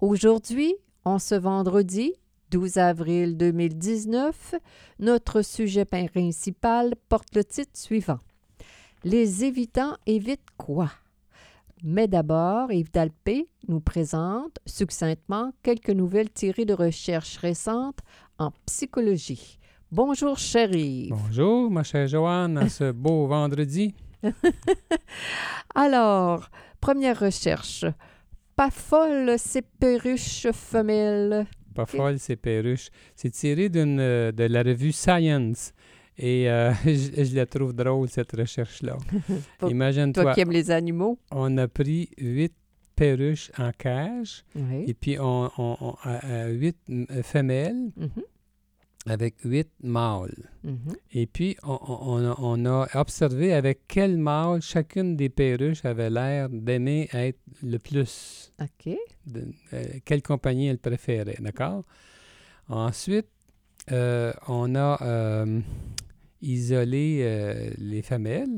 Aujourd'hui, en ce vendredi 12 avril 2019, notre sujet principal porte le titre suivant. Les évitants évitent quoi? Mais d'abord, Yves Dalpé nous présente succinctement quelques nouvelles tirées de recherches récentes en psychologie. Bonjour, chérie. Bonjour, ma chère Joanne, à ce beau vendredi. Alors, première recherche. Pas folle, ces perruches femelles. Pas folle, ces perruches. C'est tiré d'une, euh, de la revue Science. Et euh, je, je, la trouve drôle, cette recherche-là. Imagine-toi. Toi qui aimes les animaux. On a pris huit perruches en cage. Oui. Et puis, on, on, on a huit femelles Mhm, avec huit mâles. mhm. Et puis, on, on, a, on a observé avec quel mâle chacune des perruches avait l'air d'aimer être le plus. OK. de- euh, quelle compagnie elle préférait, d'accord? Ensuite, euh, on a euh, isolé les femelles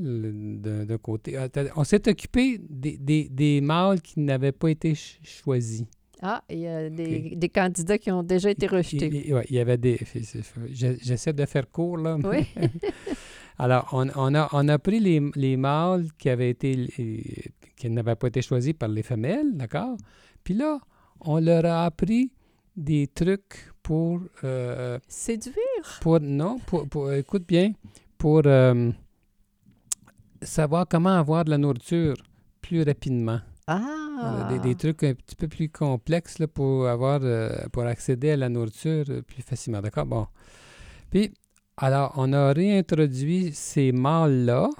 d'un côté. Ah, On s'est occupé des, des- des mâles qui n'avaient pas été ch- choisis. Ah, il y a des, des candidats qui ont déjà été rejetés. Il, il- ouais, il y avait des... je- J'essaie de faire court, là. Oui. Alors, on, on a, on a pris les, les mâles qui avaient été qui n'avaient pas été choisis par les femelles, d'accord? Puis là, on leur a appris des trucs pour, euh, Séduire? pour non, pour, pour- écoute bien, pour euh, savoir comment avoir de la nourriture plus rapidement. Ah. Voilà, des, des trucs un petit peu plus complexes là, pour avoir euh, pour accéder à la nourriture euh, plus facilement. D'accord? Bon. Puis, alors, on a réintroduit ces mâles-là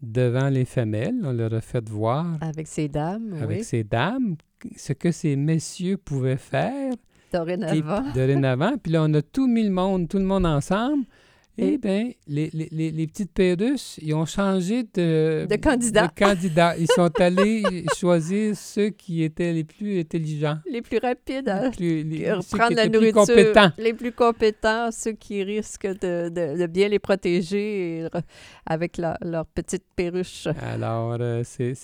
devant les femelles. On leur a fait voir Avec ces dames, avec oui. ces dames ce que ces messieurs pouvaient faire. Dorénavant. dorénavant. Puis là, on a tout mis le monde, tout le monde ensemble. Et- bien, les, les, les, petites perruches, ils ont changé de, De candidats. Ils sont allés choisir ceux qui étaient les plus intelligents. Les plus rapides à les plus, les- euh, ceux prendre qui la plus nourriture. compétents. Les plus compétents, ceux qui risquent de, de- de bien les protéger avec la- leur petite perruche. Alors, euh, c'est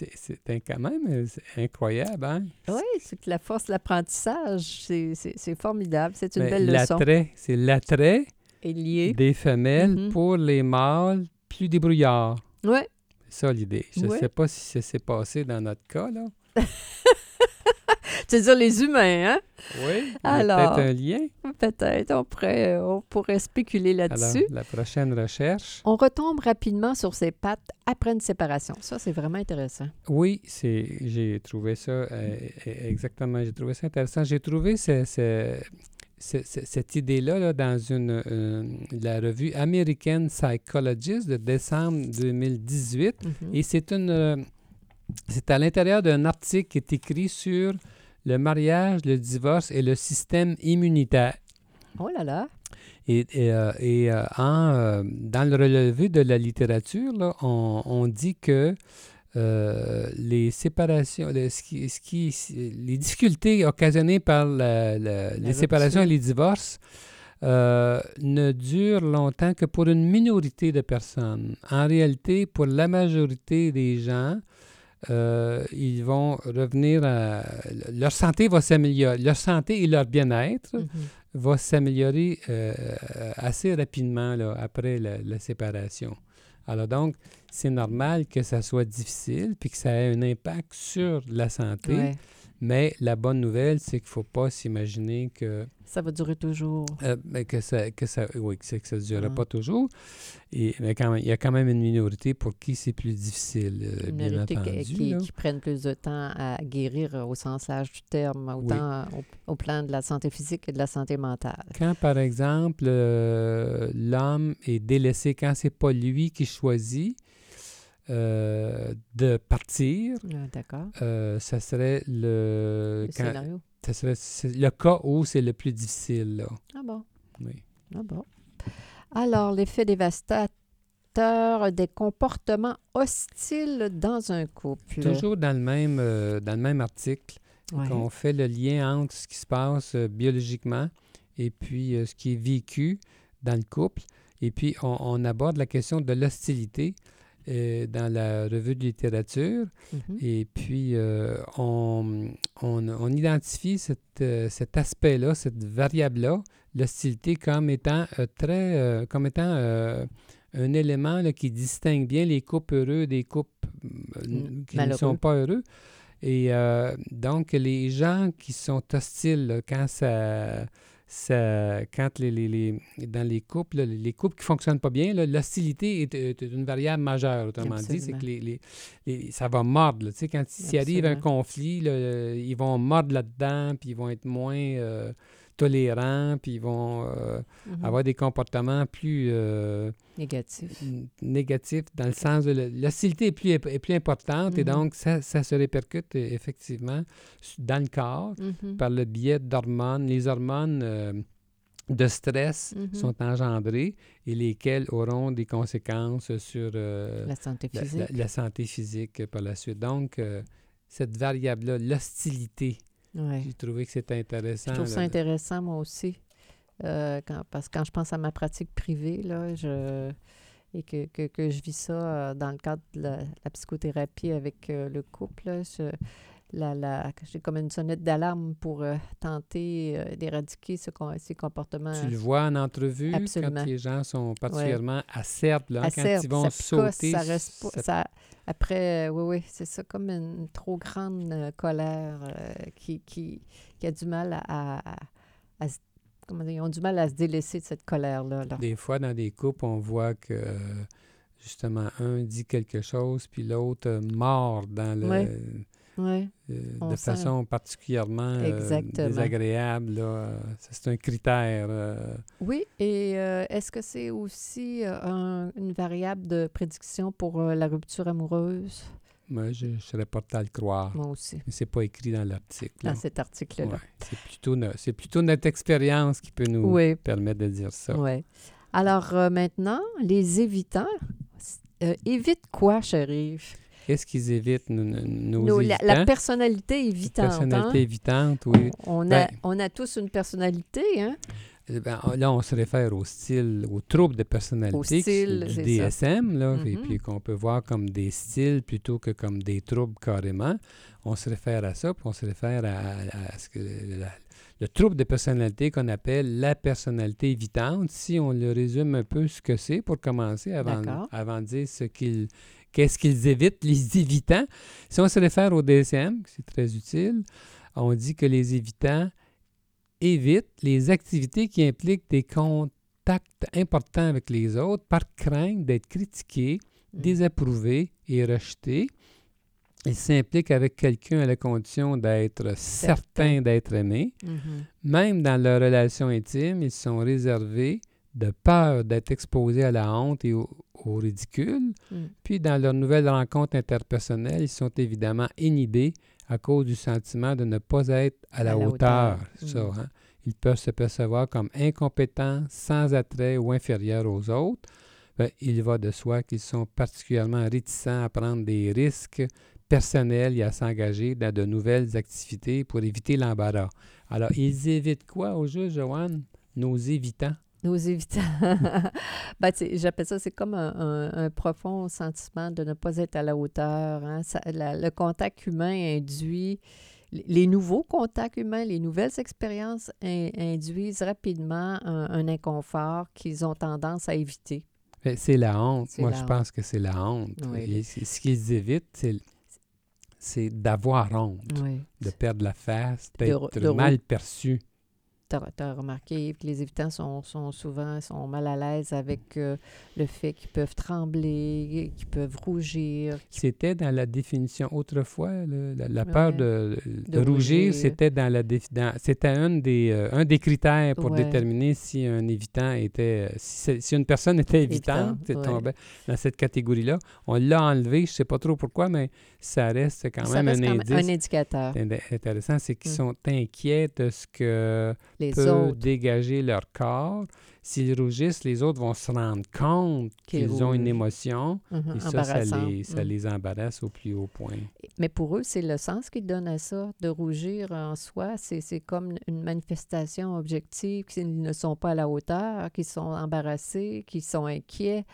quand même euh, incroyable. Hein? Oui, c'est que la force de l'apprentissage, c'est- formidable. C'est une Mais belle leçon. L'attrait, c'est l'attrait Des femelles Mhm. pour les mâles plus débrouillards. Oui. C'est ça l'idée. Je ne Ouais. sais pas si ça s'est passé dans notre cas, là. C'est-à-dire les humains, hein? Oui. Alors. Peut-être un lien. Peut-être. On pourrait, on pourrait spéculer là-dessus. la prochaine recherche. On retombe rapidement sur ses pattes après une séparation. Ça, c'est vraiment intéressant. Oui, c'est, j'ai trouvé ça euh, e- exactement. J'ai trouvé ça intéressant. J'ai trouvé ce- ce- cette idée-là là, dans une, euh, la revue American Psychologist de décembre 2018. Mhm. Et c'est une, euh, c'est à l'intérieur d'un article qui est écrit sur le mariage, le divorce et le système immunitaire. Oh là là. Et, et, euh, et, euh, en, dans le relevé de la littérature, là, on, on dit que euh, les séparations, le- ce qui, ce qui- les difficultés occasionnées par la- la- les séparations et les divorces euh, ne durent longtemps que pour une minorité de personnes. En réalité, pour la majorité des gens, euh, ils vont revenir à... Leur santé va s'améliorer. Leur santé et leur bien-être Mhm. va s'améliorer assez rapidement là, après la, la séparation. Alors donc, c'est normal que ça soit difficile puis que ça ait un impact sur la santé. Mais la bonne nouvelle, c'est qu'il ne faut pas s'imaginer que, Ça va durer toujours. euh, ben, que ça que ça oui, que, c'est- que ça ne durera Ah. pas toujours. Et, mais quand même, il y a quand même une minorité pour qui c'est plus difficile, euh, Une bien minorité qui- entendu. qui, prennent plus de temps à guérir euh, au sens large du terme, autant au, au plan de la santé physique et de la santé mentale. Quand, par exemple, euh, l'homme est délaissé, quand c'est pas lui qui choisit euh, de partir, Ah, D'accord. euh, ça serait le... Le quand- scénario. ça serait c'est le cas où c'est le plus difficile. Là. Ah bon. Oui. Ah bon. Alors, l'effet dévastateur des comportements hostiles dans un couple. Toujours dans le même, euh, dans le même article, Ouais. qu'on fait le lien entre ce qui se passe euh, biologiquement et puis euh, ce qui est vécu dans le couple. Et puis, on, on aborde la question de l'hostilité dans la revue de littérature. Mhm. Et puis, euh, on, on- on identifie cette, euh, cet aspect-là, cette variable-là, l'hostilité, comme étant euh, très, euh, comme étant euh, un élément là, qui distingue bien les couples heureux des couples euh, Mm, qui ne sont pas heureux. Et euh, donc, les gens qui sont hostiles, là, quand ça, ça- quand les, les- les- dans les couples, les, les couples qui fonctionnent pas bien, l'hostilité est, est une variable majeure. Autrement dit, c'est que les, les- les- ça va mordre. là. Tu sais, quand s'il arrive un conflit, là, ils vont mordre là-dedans, puis ils vont être moins euh, tolérants, puis ils vont euh, Mhm. avoir des comportements plus euh, Négatif. n- négatifs dans le sens de l'hostilité est plus, est plus importante et Mhm. donc ça, ça se répercute euh, effectivement dans le corps Mhm. par le biais d'hormones. Les hormones euh, de stress sont engendrées et lesquelles auront des conséquences sur La santé physique. la- la santé physique par la suite. Donc, cette variable-là, l'hostilité, Ouais. j'ai trouvé que c'était intéressant. Je trouve ça là. intéressant, moi aussi. Euh, quand- parce que quand je pense à ma pratique privée, là, je, et que, que, que je vis ça euh, dans le cadre de la, la psychothérapie avec euh, le couple, là, je- la, la, j'ai comme une sonnette d'alarme pour euh, tenter euh, d'éradiquer ce, ces comportements. Tu le vois en entrevue Absolument. quand les gens sont particulièrement acerbes, là, quand Acerbe, ils vont ça picosse, sauter. ça reste pas- ça- ça- après, euh, oui, oui, c'est ça, comme une trop grande colère qui, qui, qui a du mal à, à- à se- comment dire, ils ont du mal à se délaisser de cette colère-là. là. Des fois, dans des couples, on voit que justement un dit quelque chose, puis l'autre mord dans le. Ouais. euh, de sent- façon particulièrement euh, désagréable. C'est un critère. euh, Oui, et est-ce que c'est aussi un- une variable de prédiction pour la rupture amoureuse? moi, je, je serais porté à le croire. Moi aussi, Mais c'est pas écrit dans l'article. dans cet article-là. Ouais, c'est plutôt, no- c'est plutôt notre expérience qui peut nous Oui, permettre de dire ça. oui. Alors euh, maintenant, les évitants. Euh, évite quoi, chérie? Qu'est-ce qu'ils évitent, nos, nos- nos la, la personnalité évitante. hein? personnalité évitante, oui. On, a, Ben- on a tous une personnalité, hein? Eh ben, là, on se réfère au style, au trouble de personnalité style, du DSM, là, et Mhm. puis qu'on peut voir comme des styles plutôt que comme des troubles carrément. On se réfère à ça, puis on se réfère à, à- à ce que la- le trouble de personnalité qu'on appelle la personnalité évitante. Si on le résume un peu ce que c'est pour commencer, avant, de dire ce qu'ils qu'est-ce qu'ils évitent, les évitants. Si on se réfère au DSM, c'est très utile, on dit que les évitants évitent les activités qui impliquent des contacts importants avec les autres par crainte d'être critiqués, Mm. désapprouvés et rejetés. Ils s'impliquent avec quelqu'un à la condition d'être certain d'être aimé. Mhm. Même dans leurs relations intimes, ils sont réservés de peur d'être exposés à la honte et au, au ridicule. Mm. Puis dans leurs nouvelles rencontres interpersonnelles, ils sont évidemment inhibés à cause du sentiment de ne pas être à la, À la hauteur. hauteur. Ça, Mm. hein. Ils peuvent se percevoir comme incompétents, sans attrait ou inférieurs aux autres. Ben, il va de soi qu'ils sont particulièrement réticents à prendre des risques personnels et à s'engager dans de nouvelles activités pour éviter l'embarras. Alors, ils évitent quoi au juste, Joanne? Nos évitants? Nos évitants. ben, J'appelle ça, c'est comme un, un- un profond sentiment de ne pas être à la hauteur. hein. Ça- la- le contact humain induit, les nouveaux contacts humains, les nouvelles expériences in- induisent rapidement un, un inconfort qu'ils ont tendance à éviter. C'est la honte. Moi, la je honte. pense que c'est la honte. Oui. Et c- ce qu'ils évitent, c'est c'est d'avoir honte, Oui. de perdre la face, d'être mal perçu. Tu as, remarqué que les évitants sont, sont souvent sont mal à l'aise avec euh, le fait qu'ils peuvent trembler, qu'ils peuvent rougir. C'était dans la définition autrefois, la, peur de, de, rougir, c'était dans la c'était un des euh, un des critères pour déterminer si un évitant était si, si une personne était évitante, tombait dans cette catégorie-là. On l'a enlevé, je sais pas trop pourquoi, mais ça reste quand même un, indice. un indicateur. Intéressant, c'est qu'ils mm. sont inquiets de ce que les peut dégager leur corps. S'ils rougissent, les autres vont se rendre compte qu'ils ont une émotion. Mm-hmm, et ça, ça, les, ça mm. les, embarrasse au plus haut point. Mais pour eux, c'est le sens qu'ils donnent à ça, de rougir en soi. C'est comme une manifestation objective qu'ils ne sont pas à la hauteur, qu'ils sont embarrassés, qu'ils sont inquiets.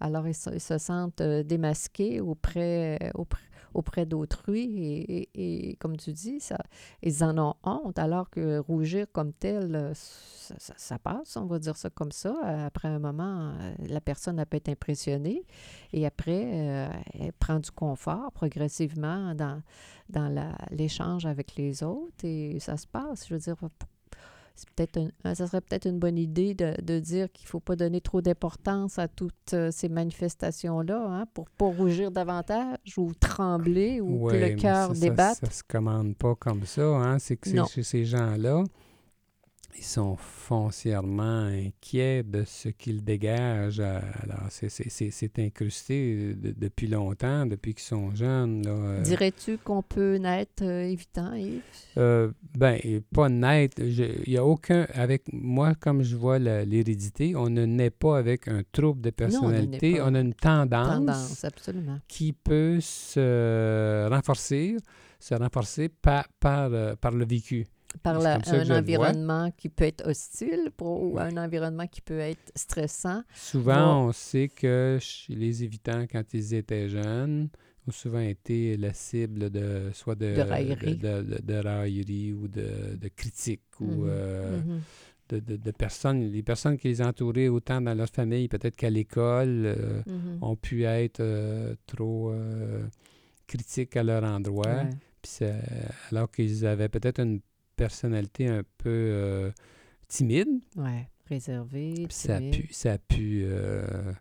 Alors, ils, se sentent euh, démasqués auprès, auprès auprès d'autrui. Et, et, comme tu dis, ça, ils en ont honte, alors que rougir comme tel, euh, ça, passe, on va dire ça comme ça. Après un moment, euh, la personne a peut être impressionnée et après, euh, elle prend du confort progressivement dans, dans l'échange avec les autres et ça se passe. Je veux dire, peut-être ça serait peut-être une bonne idée de, dire qu'il ne faut pas donner trop d'importance à toutes euh, ces manifestations-là hein, pour ne pas rougir davantage ou trembler ou que le cœur débatte. Ça ne se commande pas comme ça. Hein? C'est que chez ces gens-là, ils sont foncièrement inquiets de ce qu'ils dégagent. Alors, c'est incrusté depuis longtemps, depuis qu'ils sont jeunes. Euh. Dirais-tu qu'on peut naître euh, évitant, Yves? Euh, ben, pas naître. Il n'y a aucun... Avec moi, comme je vois l'hérédité, on ne naît pas avec un trouble de personnalité. on, a une tendance, tendance absolument. qui peut se renforcer, se renforcer par, par, par le vécu par un environnement qui peut être hostile ou un environnement qui peut être stressant. Souvent, on sait que chez les évitants, quand ils étaient jeunes, ont souvent été la cible de soit de, de raillerie, de, raillerie ou de, de critique ou mm-hmm. Euh, de, personnes. Les personnes qui les entouraient autant dans leur famille, peut-être qu'à l'école, euh, mm-hmm. ont pu être euh, trop critiques à leur endroit. alors qu'ils avaient peut-être une personnalité un peu euh, timide. Oui, réservée. Ça a pu, ça a pu euh,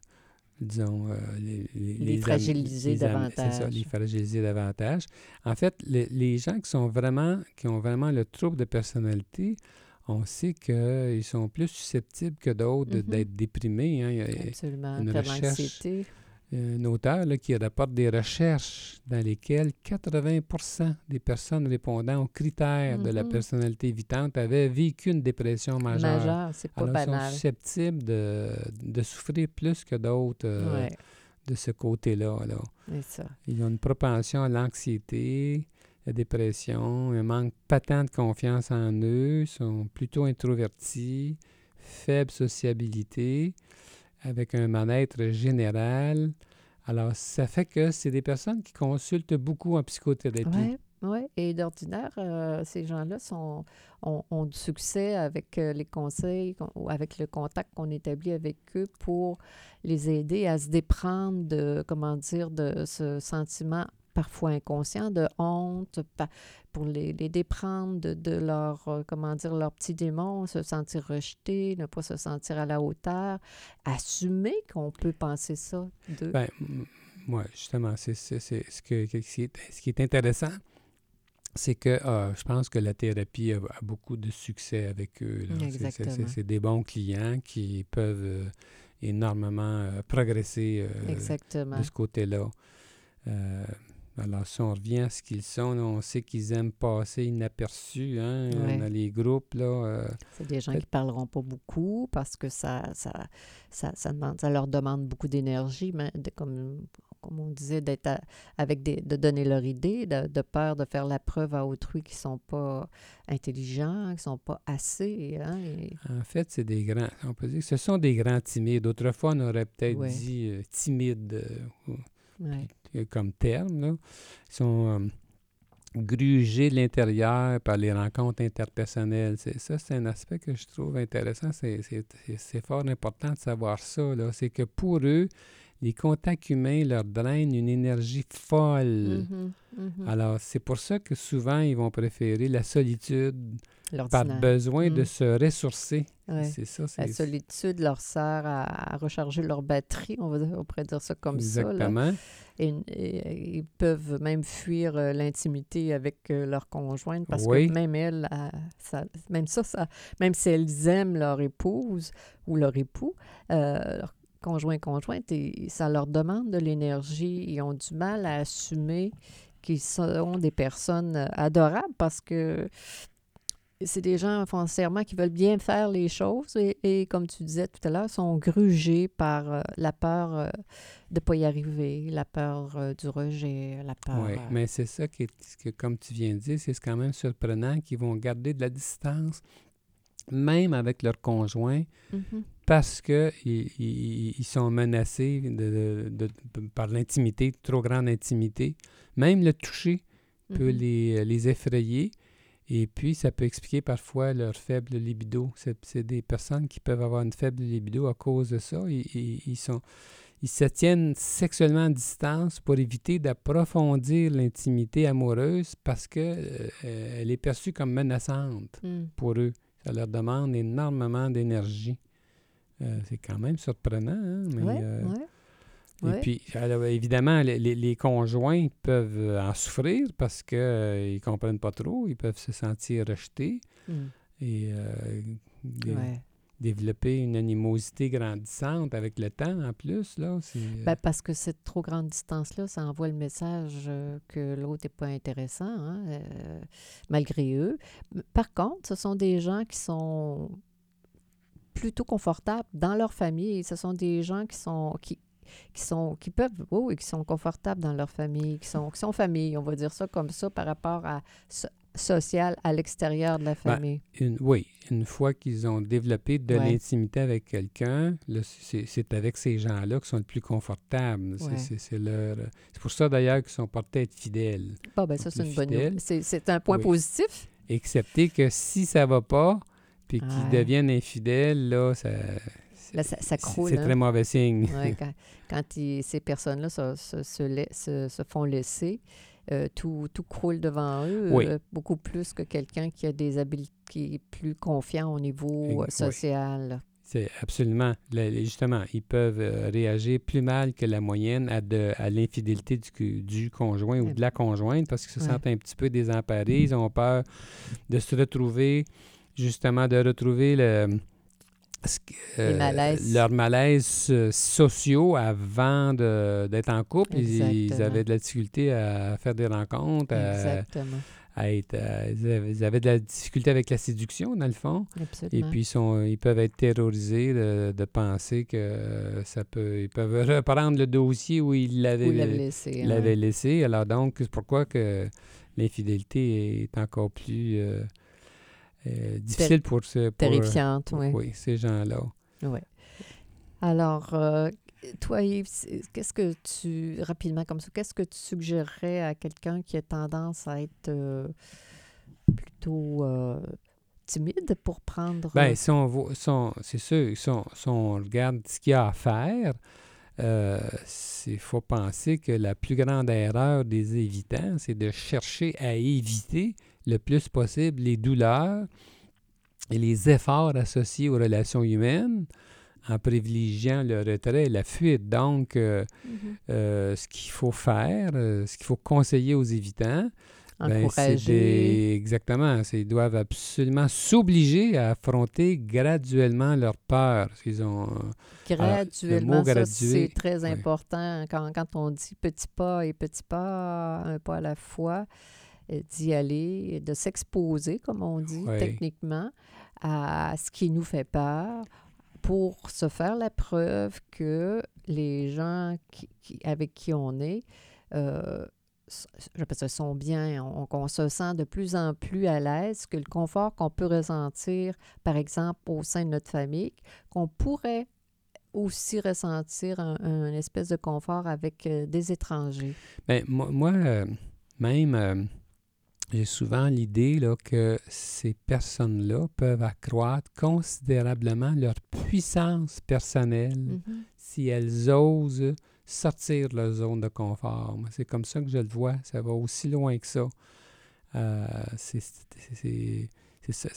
disons, les, les, fragiliser davantage. Ça, les fragiliser davantage. En fait, les, gens qui sont vraiment, qui ont vraiment le trouble de personnalité, on sait qu'ils sont plus susceptibles que d'autres mm-hmm. d'être déprimés. Hein. Absolument. Une recherche, un auteur qui rapporte des recherches dans lesquelles 80% des personnes répondant aux critères de la mm-hmm. personnalité évitante avaient vécu une dépression majeure. Majeure, c'est pas banal. Ils sont susceptibles de, de souffrir plus que d'autres euh, de ce côté-là. Là. Ils ont une propension à l'anxiété, la dépression, un manque patent de confiance en eux, sont plutôt introvertis, faible sociabilité avec un mal-être général. Alors, ça fait que c'est des personnes qui consultent beaucoup en psychothérapie. Oui, ouais. et d'ordinaire, euh, ces gens-là sont, ont, du succès avec euh, les conseils ou avec le contact qu'on établit avec eux pour les aider à se déprendre de, comment dire, de ce sentiment parfois inconscient de honte, pour les, les déprendre de, leur, euh, comment dire, leur petit démon, se sentir rejeté, ne pas se sentir à la hauteur, assumer qu'on peut penser ça d'eux. Bien, moi, justement, c'est ce, que, ce qui est intéressant, c'est que ah, je pense que la thérapie a, beaucoup de succès avec eux. C'est des bons clients qui peuvent euh, énormément euh, progresser de ce côté-là. Alors, si on revient à ce qu'ils sont, on sait qu'ils aiment passer inaperçus hein, dans les groupes. Là, euh, c'est des gens qui ne parleront pas beaucoup parce que ça, ça, ça, ça, demande, ça leur demande beaucoup d'énergie, mais comme, comme on disait, d'être avec des, de donner leur idée, de, peur de faire la preuve à autrui qui ne sont pas intelligents, qui ne sont pas assez. Hein, en fait, c'est des grands, on peut dire que ce sont des grands timides. Autrefois, on aurait peut-être dit euh, timides. Euh, comme terme. Là. Ils sont euh, grugés de l'intérieur par les rencontres interpersonnelles. C'est, ça, c'est un aspect que je trouve intéressant. C'est, fort important de savoir ça. C'est que pour eux, les contacts humains leur drainent une énergie folle. Mhm, mhm. Alors, c'est pour ça que souvent, ils vont préférer la solitude par besoin de Mm. se ressourcer. Ouais. C'est ça, La solitude leur sert à, à recharger leur batterie, on, va, on pourrait dire ça comme ça. exactement. Et, et- ils peuvent même fuir euh, l'intimité avec euh, leur conjointe parce Oui. que même elles, euh, ça- même ça, ça, même si elles aiment leur épouse ou leur époux, euh, leur conjoint, conjointe, et ça leur demande de l'énergie. Ils ont du mal à assumer qu'ils sont des personnes adorables parce que c'est des gens foncièrement qui veulent bien faire les choses et, et comme tu disais tout à l'heure, sont grugés par euh, la peur euh, de ne pas y arriver, la peur euh, du rejet, la peur. Oui, mais c'est ça qui est- que, comme tu viens de dire, c'est quand même surprenant qu'ils vont garder de la distance, même avec leur conjoint, mhm, parce que ils, ils- ils sont menacés de, de- de- par l'intimité, trop grande intimité. Même le toucher peut mhm. les, les effrayer. Et puis, ça peut expliquer parfois leur faible libido. C'est des personnes qui peuvent avoir une faible libido à cause de ça. Ils, ils- ils sont, ils se tiennent sexuellement à distance pour éviter d'approfondir l'intimité amoureuse parce qu'elle est perçue comme menaçante Mm. pour eux. Ça leur demande énormément d'énergie. Euh, c'est quand même surprenant, hein? Mais, Ouais, euh, ouais. Et puis, alors, évidemment, les, les- conjoints peuvent euh, en souffrir parce qu'ils ne comprennent pas trop. Ils peuvent se sentir rejetés Mm. et euh, dé- Ouais. développer une animosité grandissante avec le temps en plus. Là, euh, Ben, parce que cette trop grande distance-là, ça envoie le message euh, que l'autre n'est pas intéressant, hein, euh, malgré eux. Par contre, ce sont des gens qui sont plutôt confortables dans leur famille. Ce sont des gens qui sont qui, qui sont qui peuvent oui, oui, qui sont confortables dans leur famille, qui sont qui sont famille, on va dire ça comme ça par rapport à so- social à l'extérieur de la Ben, famille. une- oui, une fois qu'ils ont développé de Ouais. l'intimité avec quelqu'un, c'est, avec ces gens-là qu'ils sont le plus confortables. C'est, Ouais. c'est- leur, c'est pour ça d'ailleurs qu'ils sont portés à être fidèles. Bon, ben ça, c'est une bonne nouvelle. C'est, c'est un point Oui. positif. Excepté que si ça va pas, puis qu'ils deviennent infidèles, là, ça, Là, ça, ça c'est, croule. c'est hein. très mauvais signe. Ouais, quand ces personnes-là se, se, font laisser, euh, tout, tout croule devant eux, Oui. euh, beaucoup plus que quelqu'un qui a des habiletés, qui est plus confiant au niveau euh, oui. social. C'est absolument. Justement, ils peuvent réagir plus mal que la moyenne à, de- à l'infidélité du, du conjoint ou de la conjointe parce qu'ils se Ouais. sentent un petit peu désemparés. Ils ont peur de se retrouver, justement, de retrouver le, Les malaises. leurs malaises euh, sociaux avant de- d'être en couple. Ils, avaient de la difficulté à faire des rencontres, à, Exactement. à être, à- ils avaient- de la difficulté avec la séduction, dans le fond. Et Absolument. puis, ils, sont, ils peuvent être terrorisés de, de penser que euh, ça peut. Ils peuvent reprendre le dossier où ils l'avaient laissé. hein. laissé. Alors, donc, c'est pourquoi que l'infidélité est encore plus euh, euh, difficile pour, pour, Terrifiante, pour- oui. oui, ces gens-là. Ouais. Alors, euh, toi, Yves, qu'est-ce que tu, rapidement comme ça, qu'est-ce que tu suggérerais à quelqu'un qui a tendance à être euh, plutôt timide pour prendre... Ben, si on voit- si c'est sûr, si on, si on regarde ce qu'il y a à faire, il faut penser que la plus grande erreur des évitants, c'est de chercher à éviter le plus possible les douleurs et les efforts associés aux relations humaines en privilégiant le retrait et la fuite. Donc, euh, Mhm. euh, ce qu'il faut faire, euh, ce qu'il faut conseiller aux évitants, ben, des- exactement. Ils doivent absolument s'obliger à affronter graduellement leur peur. Ils ont, euh, Graduellement, c'est très oui. important. Quand, quand on dit petit pas et petit pas, un pas à la fois, d'y aller, de s'exposer, comme on dit Oui. techniquement, à ce qui nous fait peur pour se faire la preuve que les gens qui, qui- avec qui on est, euh, ça sont bien, on, qu'on se sent de plus en plus à l'aise, que le confort qu'on peut ressentir, par exemple, au sein de notre famille, qu'on pourrait aussi ressentir un, un espèce de confort avec euh, des étrangers. Ben, moi, moi, euh, même, euh, j'ai souvent l'idée que ces personnes-là peuvent accroître considérablement leur puissance personnelle Mhm. si elles osent sortir de leur zone de confort. C'est comme ça que je le vois. Ça va aussi loin que ça. Euh, c'est-.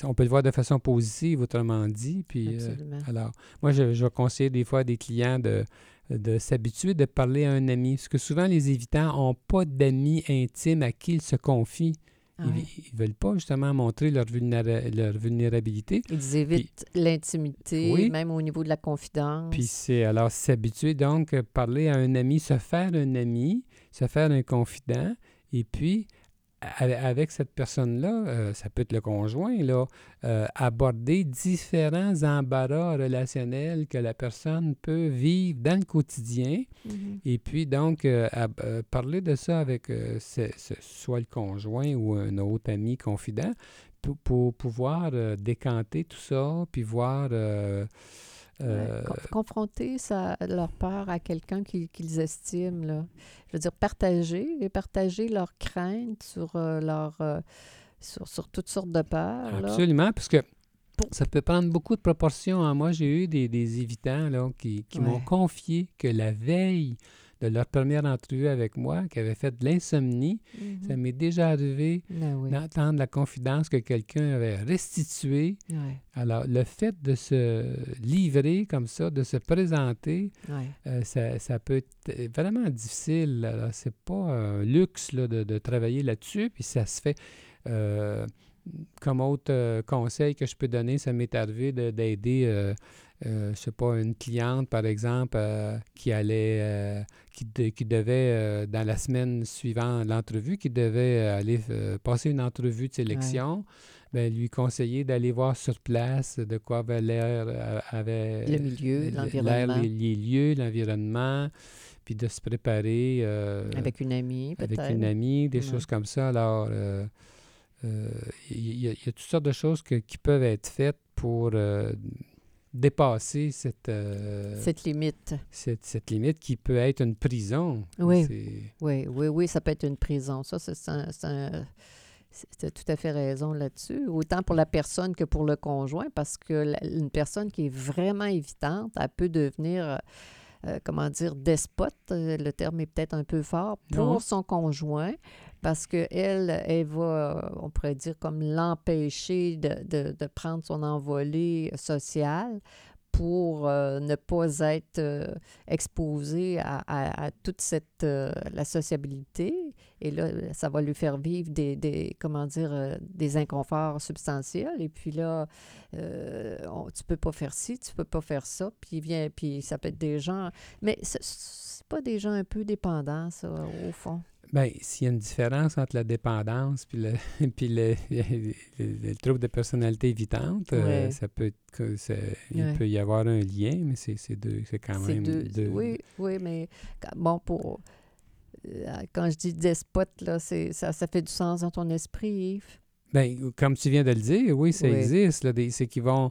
On peut le voir de façon positive, autrement dit. Puis, euh, alors, moi, je, conseiller des fois à des clients de, de s'habituer de parler à un ami. Parce que souvent, les évitants n'ont pas d'amis intimes à qui ils se confient. Ah Ils ne veulent pas justement montrer leur, vulnéra- leur vulnérabilité. Ils évitent l'intimité, Oui. même au niveau de la confidence. Puis c'est alors s'habituer donc parler à un ami, se faire un ami, se faire un confident, et puis avec cette personne-là, euh, ça peut être le conjoint, là, euh, aborder différents embarras relationnels que la personne peut vivre dans le quotidien, Mhm. et puis donc euh, parler de ça avec ce- ce- soit le conjoint ou un autre ami confident, pour, pour pouvoir décanter tout ça, puis voir... euh, confronter ça, leur peur à quelqu'un qui- qu'ils estiment. Là. Je veux dire, partager et partager leurs craintes sur, euh, leur, euh, sur, sur toutes sortes de peurs. là. Absolument, parce que Pour- ça peut prendre beaucoup de proportions. hein. Moi, j'ai eu des, des évitants là, qui, qui m'ont confié que la veille de leur première entrevue avec moi, qui avaient fait de l'insomnie, Mhm. ça m'est déjà arrivé oui. d'entendre la confidence que quelqu'un avait restituée. Ouais, Alors, le fait de se livrer comme ça, de se présenter, ouais. euh, ça, ça peut être vraiment difficile. Alors, c'est pas un luxe là, de, de travailler là-dessus, puis ça se fait. euh, comme autre euh, conseil que je peux donner, ça m'est arrivé de- d'aider, euh, je sais pas, une cliente, par exemple, euh, qui allait, euh, qui, de- qui devait, euh, dans la semaine suivant l'entrevue, qui devait aller passer une entrevue de sélection. Ben, lui conseiller d'aller voir sur place de quoi avait l'air, avait Le milieu, l'environnement. les, les lieux, l'environnement, puis de se préparer Avec une amie, peut-être. avec une amie, des Ouais. choses comme ça. Alors, il y, a- il y a toutes sortes de choses que- qui peuvent être faites pour euh, dépasser cette, euh, Cette limite. cette, cette limite qui peut être une prison. Oui. Oui, oui, oui, ça peut être une prison. Ça, c'est un. Tu as tout à fait raison là-dessus. Autant pour la personne que pour le conjoint, parce que la- une personne qui est vraiment évitante, elle peut devenir, euh, comment dire, despote. euh, Le terme est peut-être un peu fort pour Non. son conjoint, parce qu'elle, elle va, euh, on pourrait dire, comme l'empêcher de, de- de prendre son envolée sociale pour euh, ne pas être euh, exposé à, à- toute cette euh, la sociabilité. Et là ça va lui faire vivre des, des comment dire des inconforts substantiels. Et puis là on- tu peux pas faire ci tu peux pas faire ça. Puis vient puis ça peut être des gens. Mais c'est pas des gens un peu dépendants ça au fond Ben, s'il y a une différence entre la dépendance puis le, puis le, le- le- le trouble de personnalité évitante, euh, ça peut être que c'est- il peut y avoir un lien, mais c'est c'est deux, c'est quand même deux- deux. Oui, oui, mais bon, pour. euh, Quand je dis despote, là, c'est, ça, ça fait du sens dans ton esprit, Yves. Ben, comme tu viens de le dire, oui, ça Oui. existe. là, des- C'est qu'ils vont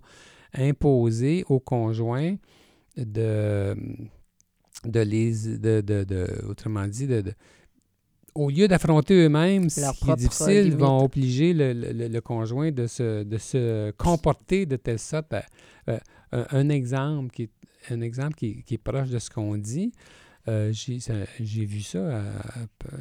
imposer au conjoint de, de les. De, de, de- autrement dit, de, de- au lieu d'affronter eux-mêmes ce qui est difficile, ils limite. vont obliger le, le- le conjoint de se, de se comporter de telle sorte. à- euh, un, exemple qui est, un exemple qui, qui est proche de ce qu'on dit. euh, j'ai vu ça à-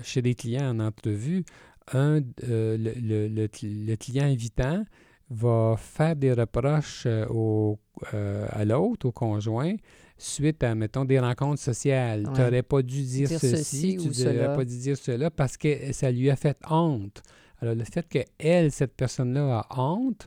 chez des clients en entrevue. Un, euh, le, le- le cl- le client invitant va faire des reproches euh, au, euh, à l'autre, au conjoint, suite à, mettons, des rencontres sociales. Ouais. Tu n'aurais pas dû dire, Dire ceci, ceci tu n'aurais pas dû dire cela parce que ça lui a fait honte. Alors, le fait que elle, cette personne-là, a honte,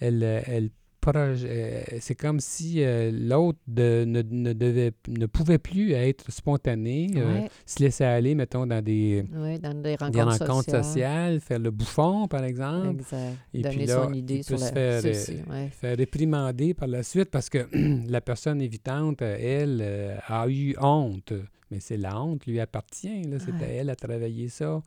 elle, elle euh, c'est comme si euh, l'autre de- ne, ne devait, ne pouvait plus être spontané, euh, Ouais, se laisser aller, mettons, dans des, ouais, dans des rencontres, des rencontres sociales. sociales, faire le bouffon, par exemple. Exact. Et Donner puis là, son idée il sur peut la, se faire, euh, ouais. faire réprimander par la suite parce que la personne évitante, euh, elle, euh, a eu honte. Mais c'est la honte lui appartient. là. C'est à elle à travailler ça.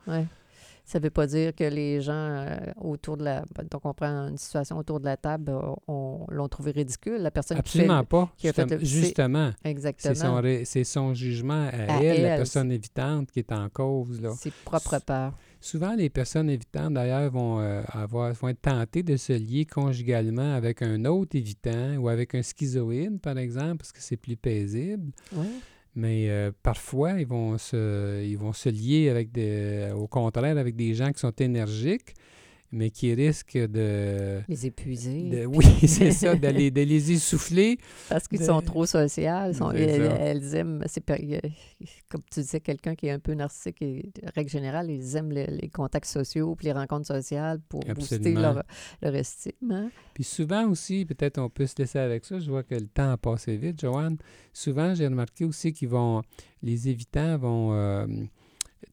Ça ne veut pas dire que les gens euh, autour de la. Donc, on prend une situation autour de la table, euh, on, l'ont trouvé ridicule. La personne Absolument qui pas. qui a fait le- justement, fait. c'est Exactement. son, son jugement à, À elle, la personne évitante, qui est en cause. Là. C'est propre peur. Souvent, les personnes évitantes, d'ailleurs, vont, euh, avoir, vont être tentées de se lier conjugalement avec un autre évitant ou avec un schizoïde, par exemple, parce que c'est plus paisible. Oui. Mais euh, parfois, ils vont, se, ils vont se lier avec des, au contraire avec des gens qui sont énergiques, mais qui risquent de... Les épuiser. de- oui, c'est ça, de les, de les essouffler. Parce qu'ils de- sont trop sociales. sont- elles, aiment, c'est euh, comme tu disais, quelqu'un qui est un peu narcissique, et, de règle générale, ils aiment le- les contacts sociaux puis les rencontres sociales pour booster leur, leur estime. hein. Puis souvent aussi, peut-être on peut se laisser avec ça, je vois que le temps a passé vite, Joanne. Souvent, j'ai remarqué aussi qu'ils vont, les évitants vont euh,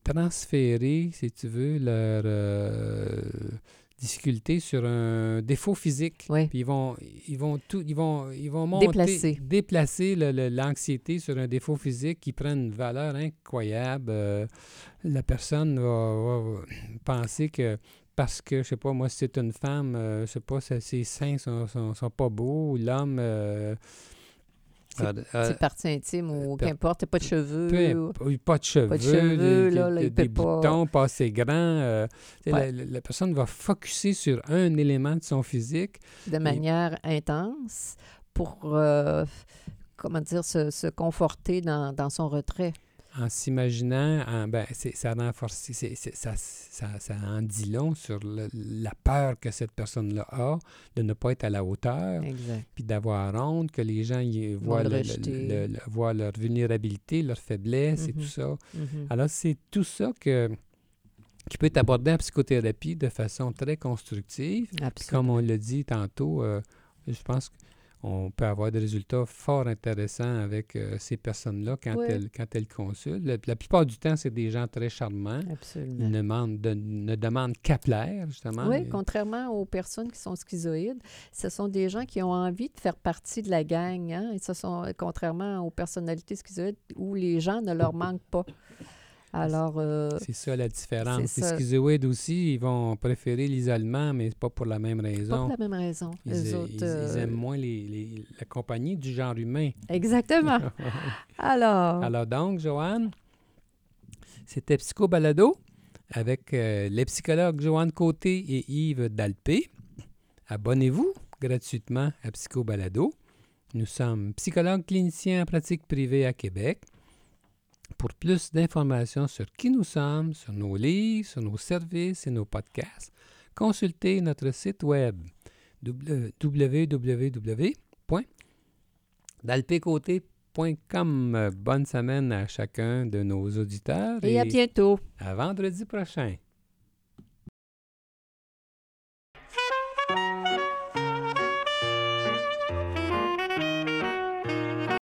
transférer, si tu veux, leur euh, difficulté sur un défaut physique. Oui. Puis ils vont, ils vont tout, ils vont, ils vont monter, Déplacer. déplacer l'anxiété sur un défaut physique qui prend une valeur incroyable. Euh, la personne va, penser que parce que, je sais pas, moi, si c'est une femme, euh, je sais pas, ses seins sont, sont, sont pas beaux, ou l'homme... euh, C'est- a- a- C'est partie intime ou qu'importe, t'as pas de cheveux. peu ou- imp- oui, pas de cheveux, cheveux, des, là, des- là, des pas- boutons pas assez grands. euh, tu sais, Ouais. la, la- la personne va focuser sur un élément de son physique. de manière intense pour, euh, comment dire, se, se conforter dans, dans son retrait. En s'imaginant, en- ben, ça renforce, c'est- c'est- ça, ça, ça en dit long sur le- la peur que cette personne-là a de ne pas être à la hauteur, Exact. puis d'avoir honte, que les gens y voient, le voient leur vulnérabilité, leur faiblesse et Mhm. tout ça. Mhm. Alors, c'est tout ça que, qui peut être abordé en psychothérapie de façon très constructive. Comme on l'a dit tantôt, euh, je pense qu'on peut avoir des résultats fort intéressants avec euh, ces personnes-là quand, Oui. elles, quand elles consultent. La, la plupart du temps, c'est des gens très charmants. Absolument. Ils ne demandent, de- ne demandent qu'à plaire, justement. Oui, mais- contrairement aux personnes qui sont schizoïdes, ce sont des gens qui ont envie de faire partie de la gang. Hein? Et ce sont, contrairement aux personnalités schizoïdes où les gens ne leur manquent pas. Alors, euh, C'est ça la différence. Les schizoïdes aussi, ils vont préférer l'isolement, mais pas pour la même pas raison. pour la même raison. Ils, a- autres, ils- ils euh, aiment moins les- les- la compagnie du genre humain. Exactement. Alors, Alors donc, Joanne, c'était Psycho Balado avec euh, les psychologues Joanne Côté et Yves Dalpé. Abonnez-vous gratuitement à Psycho Balado. Nous sommes psychologues cliniciens en pratique privée à Québec. Pour plus d'informations sur qui nous sommes, sur nos livres, sur nos services et nos podcasts, consultez notre site web www.dalpécoté.com. Bonne semaine à chacun de nos auditeurs et à bientôt. à vendredi prochain.